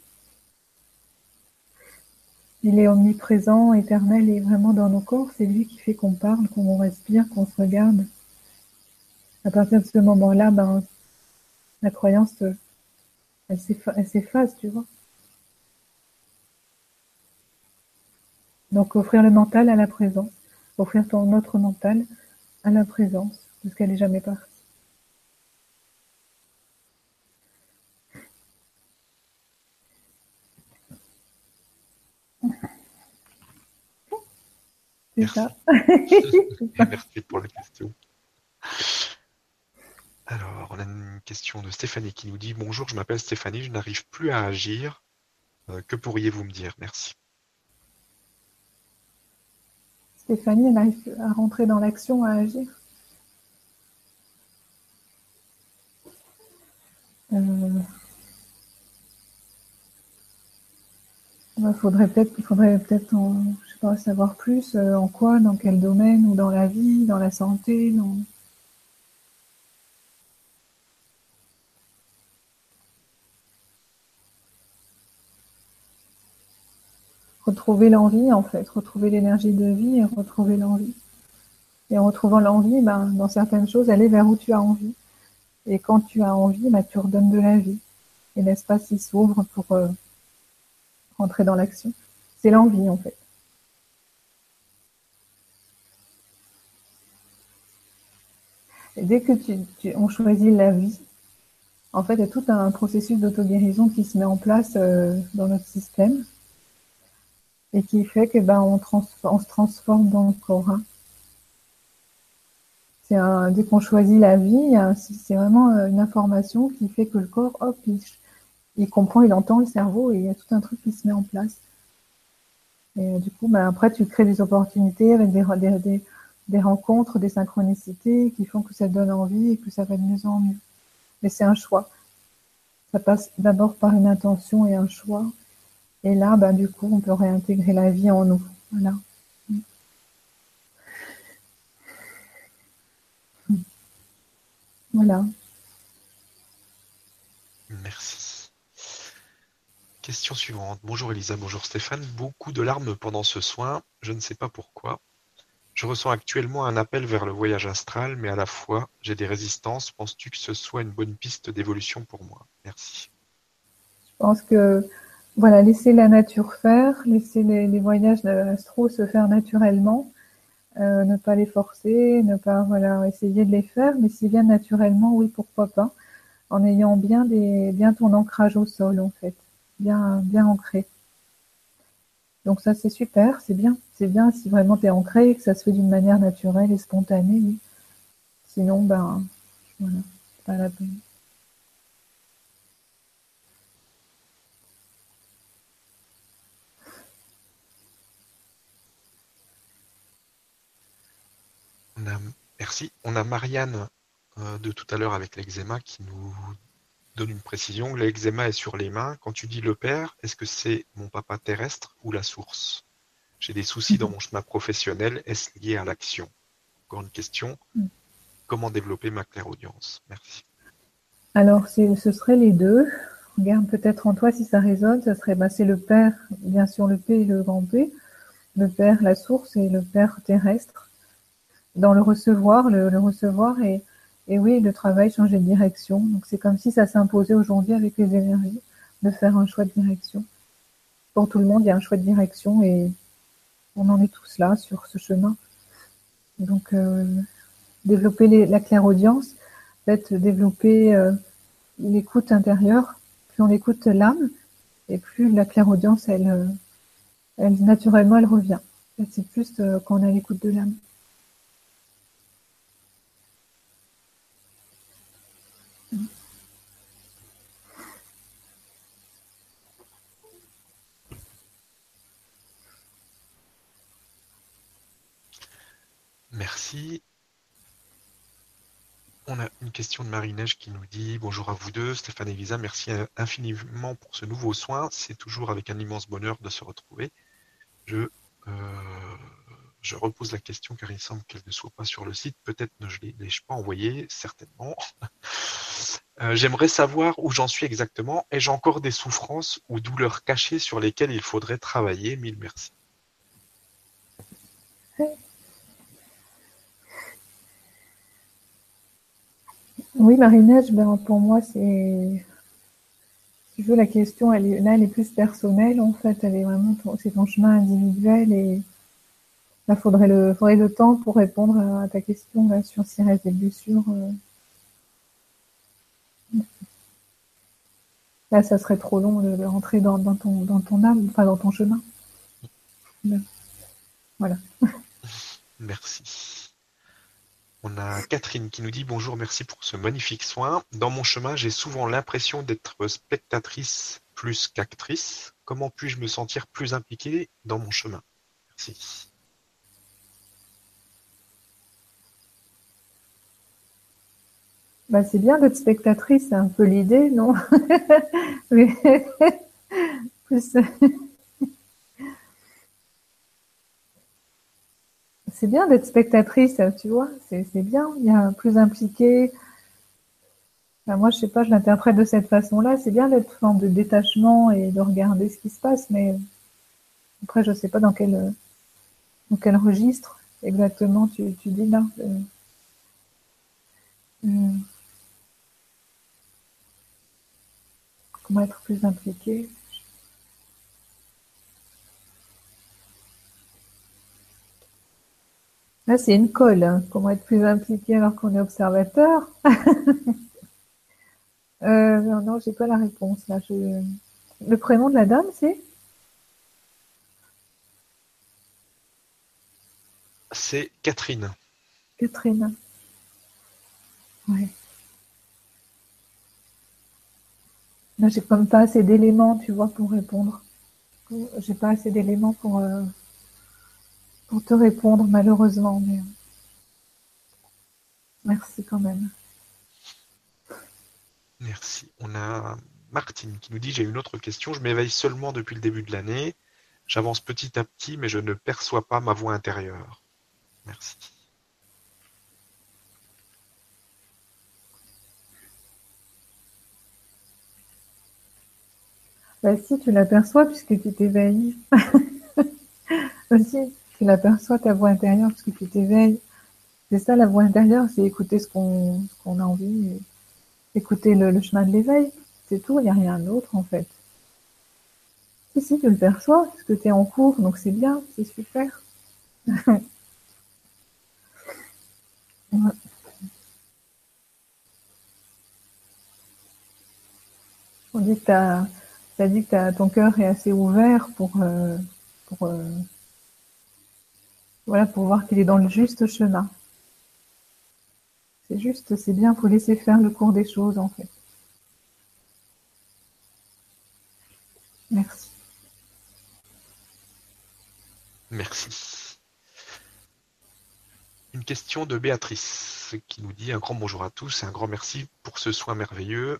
Speaker 2: Il est omniprésent, éternel et vraiment dans nos corps. C'est lui qui fait qu'on parle, qu'on respire, qu'on se regarde à partir de ce moment-là, ben, la croyance, euh, elle s'efface, tu vois. Donc offrir le mental à la présence, offrir ton autre mental à la présence, parce qu'elle n'est jamais partie.
Speaker 1: C'est ça. Merci pour la question. Alors, on a une question de Stéphanie qui nous dit Bonjour, je m'appelle Stéphanie, je n'arrive plus à agir. Euh, que pourriez-vous me dire? Merci.
Speaker 2: Stéphanie, elle arrive à rentrer dans l'action, à agir. Euh, il faudrait peut-être, peut-être, je sais savoir plus euh, en quoi, dans quel domaine, ou dans la vie, dans la santé, dans. Retrouver l'envie en fait, retrouver l'énergie de vie et retrouver l'envie. Et en retrouvant l'envie, ben, dans certaines choses, aller vers où tu as envie. Et quand tu as envie, ben, tu redonnes de la vie. Et l'espace il s'ouvre pour euh, rentrer dans l'action. C'est l'envie en fait. Et dès que tu, on choisit la vie, en fait, il y a tout un processus d'auto-guérison qui se met en place euh, dans notre système et qui fait que ben on, se transforme dans le corps. Hein. C'est dès qu'on choisit la vie, c'est vraiment euh, une information qui fait que le corps, hop, il, comprend, il entend le cerveau et il y a tout un truc qui se met en place. Et euh, du coup, ben, après, tu crées des opportunités avec des, des, des, rencontres, des synchronicités qui font que ça donne envie et que ça va de mieux en mieux. Mais c'est un choix. Ça passe d'abord par une intention et un choix. Et là, ben, du coup, on peut réintégrer la vie en nous. Voilà. Voilà.
Speaker 1: Merci. Question suivante. Bonjour Elisa, bonjour Stéphane. Beaucoup de larmes pendant ce soin. Je ne sais pas pourquoi. Je ressens actuellement un appel vers le voyage astral, mais à la fois, j'ai des résistances. Penses-tu que ce soit une bonne piste d'évolution pour moi? Merci.
Speaker 2: Je pense que voilà, laisser la nature faire, laisser les, voyages astro se faire naturellement, euh, ne pas les forcer, ne pas voilà essayer de les faire, mais s'ils viennent naturellement, oui, pourquoi pas, en ayant bien des bien ton ancrage au sol en fait, bien bien ancré. Donc ça c'est super, c'est bien, c'est bien si vraiment tu ancré et que ça se fait d'une manière naturelle et spontanée. Sinon ben voilà, pas la peine.
Speaker 1: Merci. On a Marianne euh, de tout à l'heure avec l'eczéma qui nous donne une précision. L'eczéma est sur les mains. Quand tu dis le père, est-ce que c'est mon papa terrestre ou la source? J'ai des soucis dans mon chemin professionnel. Est-ce lié à l'action? Encore une question. Mm. Comment développer ma clairaudience? Merci.
Speaker 2: Alors, ce serait les deux. Regarde peut-être en toi si ça résonne. Ça serait, bah, c'est le père, bien sûr, le P et le grand P. Le père, la source et le père terrestre. Dans le recevoir, le, le recevoir est et oui, le travail changeait de direction. Donc c'est comme si ça s'imposait aujourd'hui avec les énergies de faire un choix de direction. Pour tout le monde, il y a un choix de direction et on en est tous là sur ce chemin. Donc euh, développer la clairaudience, peut-être développer euh, l'écoute intérieure. Plus on écoute l'âme, et plus la clairaudience, elle, euh, elle naturellement, elle revient. C'est plus quand on a l'écoute de l'âme.
Speaker 1: Merci. On a une question de Marie-Neige qui nous dit Bonjour à vous deux, Stéphane et Lisa, merci infiniment pour ce nouveau soin. C'est toujours avec un immense bonheur de se retrouver. Je, euh, je repose la question car il semble qu'elle ne soit pas sur le site. Peut-être ne je l'ai-je pas envoyée, certainement. Euh, j'aimerais savoir où j'en suis exactement. Ai-je encore des souffrances ou douleurs cachées sur lesquelles il faudrait travailler? Mille merci.
Speaker 2: Oui, Marie-Neige, ben, pour moi, c'est. Si veux, la question, elle est, là, elle est plus personnelle, en fait. Elle est vraiment, c'est ton chemin individuel et là, faudrait le, faudrait le temps pour répondre à ta question sur si reste des blessures. Euh. Là, ça serait trop long de, rentrer dans, ton, dans ton âme, enfin, dans ton chemin. Voilà.
Speaker 1: Merci. On a Catherine qui nous dit bonjour, merci pour ce magnifique soin. Dans mon chemin, j'ai souvent l'impression d'être spectatrice plus qu'actrice. Comment puis-je me sentir plus impliquée dans mon chemin? Merci.
Speaker 2: Bah, c'est bien d'être spectatrice, c'est un peu l'idée, non? c'est bien d'être spectatrice, tu vois, c'est bien, il y a plus impliqué. moi, je sais pas, je l'interprète de cette façon-là. C'est bien d'être forme de détachement et de regarder ce qui se passe, mais après, je sais pas dans quel, dans quel registre exactement tu, dis là. Euh, euh, comment être plus impliqué Là, c'est une colle. Hein. Comment être plus impliqué alors qu'on est observateur euh, Non, non, j'ai pas la réponse là. Le prénom de la dame, c'est?
Speaker 1: C'est Catherine.
Speaker 2: Catherine. Ouais. Là, j'ai comme pas assez d'éléments, tu vois, pour répondre. J'ai pas assez d'éléments pour. Euh, pour te répondre malheureusement, mais merci quand même.
Speaker 1: Merci. On a Martine qui nous dit j'ai une autre question. Je m'éveille seulement depuis le début de l'année. J'avance petit à petit, mais je ne perçois pas ma voix intérieure. Merci.
Speaker 2: Bah si, tu l'aperçois puisque tu t'éveilles. Aussi tu l'aperçois, ta voix intérieure, parce que tu t'éveilles. C'est ça, la voix intérieure, c'est écouter ce qu'on a envie, écouter le, chemin de l'éveil. C'est tout, il n'y a rien d'autre, en fait. Si, si, tu le perçois, parce tu es en cours, donc c'est bien, c'est super. On dit que ton cœur est assez ouvert pour, euh, euh, voilà, pour voir qu'il est dans le juste chemin. C'est juste, c'est bien, faut laisser faire le cours des choses en fait. Merci.
Speaker 1: Merci. Une question de Béatrice qui nous dit un grand bonjour à tous et un grand merci pour ce soin merveilleux.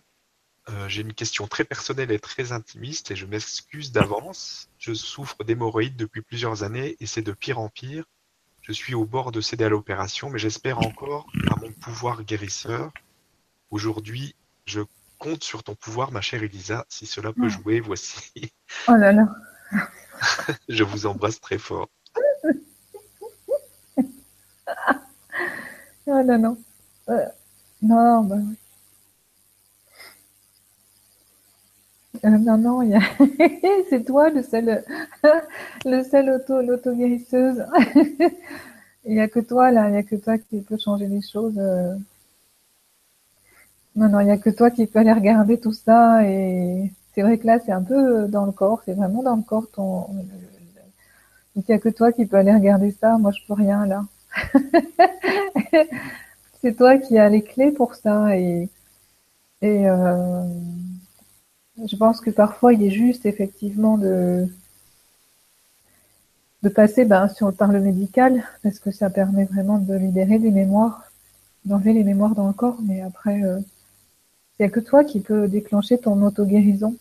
Speaker 1: Euh, j'ai une question très personnelle et très intimiste et je m'excuse d'avance. Je souffre d'hémorroïdes depuis plusieurs années et c'est de pire en pire. Je suis au bord de céder à l'opération, mais j'espère encore à mon pouvoir guérisseur. Aujourd'hui, je compte sur ton pouvoir, ma chère Elisa. Si cela peut jouer, voici.
Speaker 2: Oh là là.
Speaker 1: je vous embrasse très fort.
Speaker 2: oh non, non. Euh, non, bah oui. Non, non, c'est toi le seul, le seul auto, l'auto-guérisseuse. il n'y a que toi là, il n'y a que toi qui peut changer les choses. Euh. Non, non, il n'y a que toi qui peux aller regarder tout ça. Et c'est vrai que là, c'est un peu dans le corps, c'est vraiment dans le corps ton. il n'y a que toi qui peux aller regarder ça. Moi, je peux rien là. c'est toi qui as les clés pour ça euh, je pense que parfois il est juste effectivement de de passer ben, par le médical parce que ça permet vraiment de libérer des mémoires, d'enlever les mémoires dans le corps. Mais après, euh, il n'y a que toi qui peux déclencher ton auto-guérison.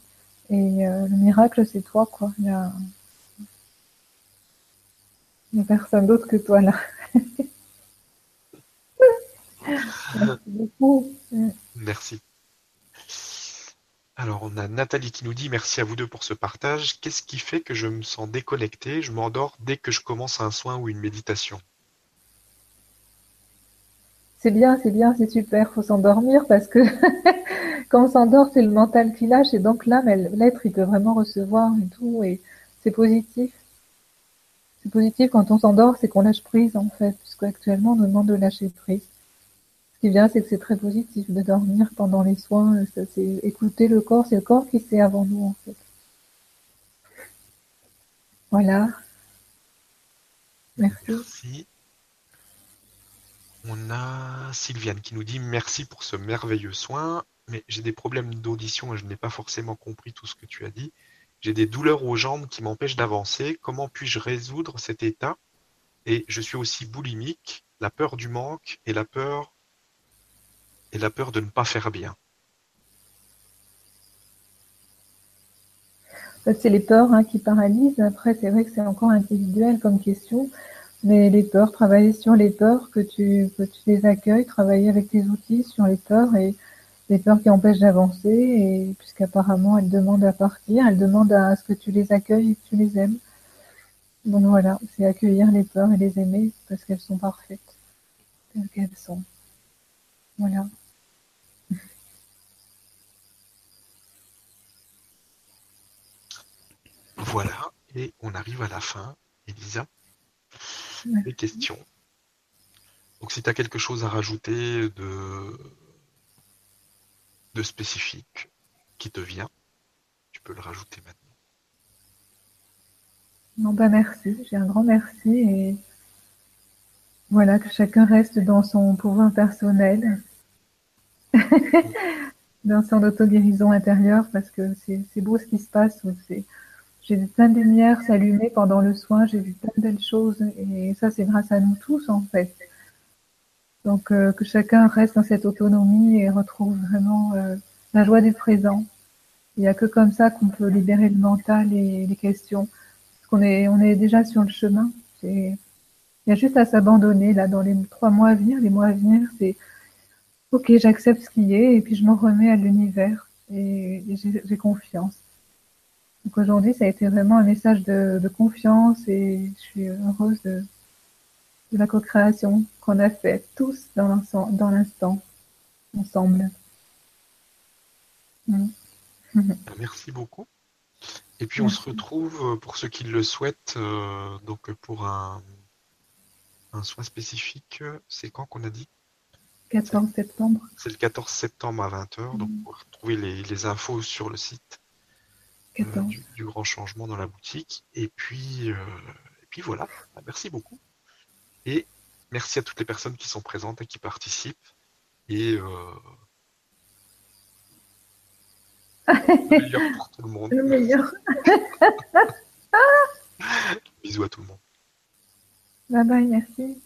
Speaker 2: Et euh, le miracle, c'est toi, quoi. Il n'y a, a personne d'autre que toi là.
Speaker 1: Merci beaucoup. Merci. Alors, on a Nathalie qui nous dit merci à vous deux pour ce partage. Qu'est-ce qui fait que je me sens déconnecté? Je m'endors dès que je commence un soin ou une méditation.
Speaker 2: C'est bien, c'est bien, c'est super. Faut s'endormir parce que quand on s'endort, c'est le mental qui lâche et donc là, l'être, il peut vraiment recevoir et tout et c'est positif. C'est positif quand on s'endort, c'est qu'on lâche prise en fait, puisqu'actuellement on nous demande de lâcher prise qui c'est que c'est très positif de dormir pendant les soins. C'est écouter le corps, c'est le corps qui sait avant nous en fait. Voilà. Merci.
Speaker 1: Merci. On a Sylviane qui nous dit merci pour ce merveilleux soin, mais j'ai des problèmes d'audition et je n'ai pas forcément compris tout ce que tu as dit. J'ai des douleurs aux jambes qui m'empêchent d'avancer. Comment puis-je résoudre cet état? Et je suis aussi boulimique, la peur du manque et la peur et la peur de ne pas faire bien
Speaker 2: C'est les peurs hein, qui paralysent. Après, c'est vrai que c'est encore individuel comme question. Mais les peurs, travailler sur les peurs, que tu, les accueilles, travailler avec tes outils sur les peurs et les peurs qui empêchent d'avancer. Et puisqu'apparemment, elles demandent à partir, elles demandent à ce que tu les accueilles et que tu les aimes. Donc voilà, c'est accueillir les peurs et les aimer parce qu'elles sont parfaites, telles qu'elles sont. Voilà.
Speaker 1: Voilà, et on arrive à la fin, Elisa. Les questions. Donc si tu as quelque chose à rajouter de, de spécifique qui te vient, tu peux le rajouter maintenant.
Speaker 2: Non, bah merci, j'ai un grand merci et voilà, que chacun reste dans son pouvoir personnel, dans son auto-guérison intérieure parce que c'est beau ce qui se passe. C'est j'ai vu plein de lumières s'allumer pendant le soin, j'ai vu plein de belles choses et ça c'est grâce à nous tous en fait. Donc euh, que chacun reste dans cette autonomie et retrouve vraiment euh, la joie du présent. Il n'y a que comme ça qu'on peut libérer le mental et les questions. Parce qu'on est, on est déjà sur le chemin. Il y a juste à s'abandonner là dans les trois mois à venir. Les mois à venir, c'est ok, j'accepte ce qui est et puis je m'en remets à l'univers et j'ai confiance. Donc aujourd'hui, ça a été vraiment un message de, confiance et je suis heureuse de, la co-création qu'on a fait tous dans l'instant, ensemble.
Speaker 1: Mm. Merci beaucoup. Et puis on se retrouve, euh, pour ceux qui le souhaitent, euh, donc pour un, un soin spécifique, c'est quand qu'on a dit?
Speaker 2: 14 septembre.
Speaker 1: C'est le 14 septembre à 20h, donc vous retrouver les, les infos sur le site. Du, grand changement dans la boutique. Et puis, euh, et puis voilà, bah, merci beaucoup. Et merci à toutes les personnes qui sont présentes et qui participent. Et euh, le meilleur pour tout le monde.
Speaker 2: Le meilleur.
Speaker 1: Bisous à tout le monde.
Speaker 2: Bye bye, merci.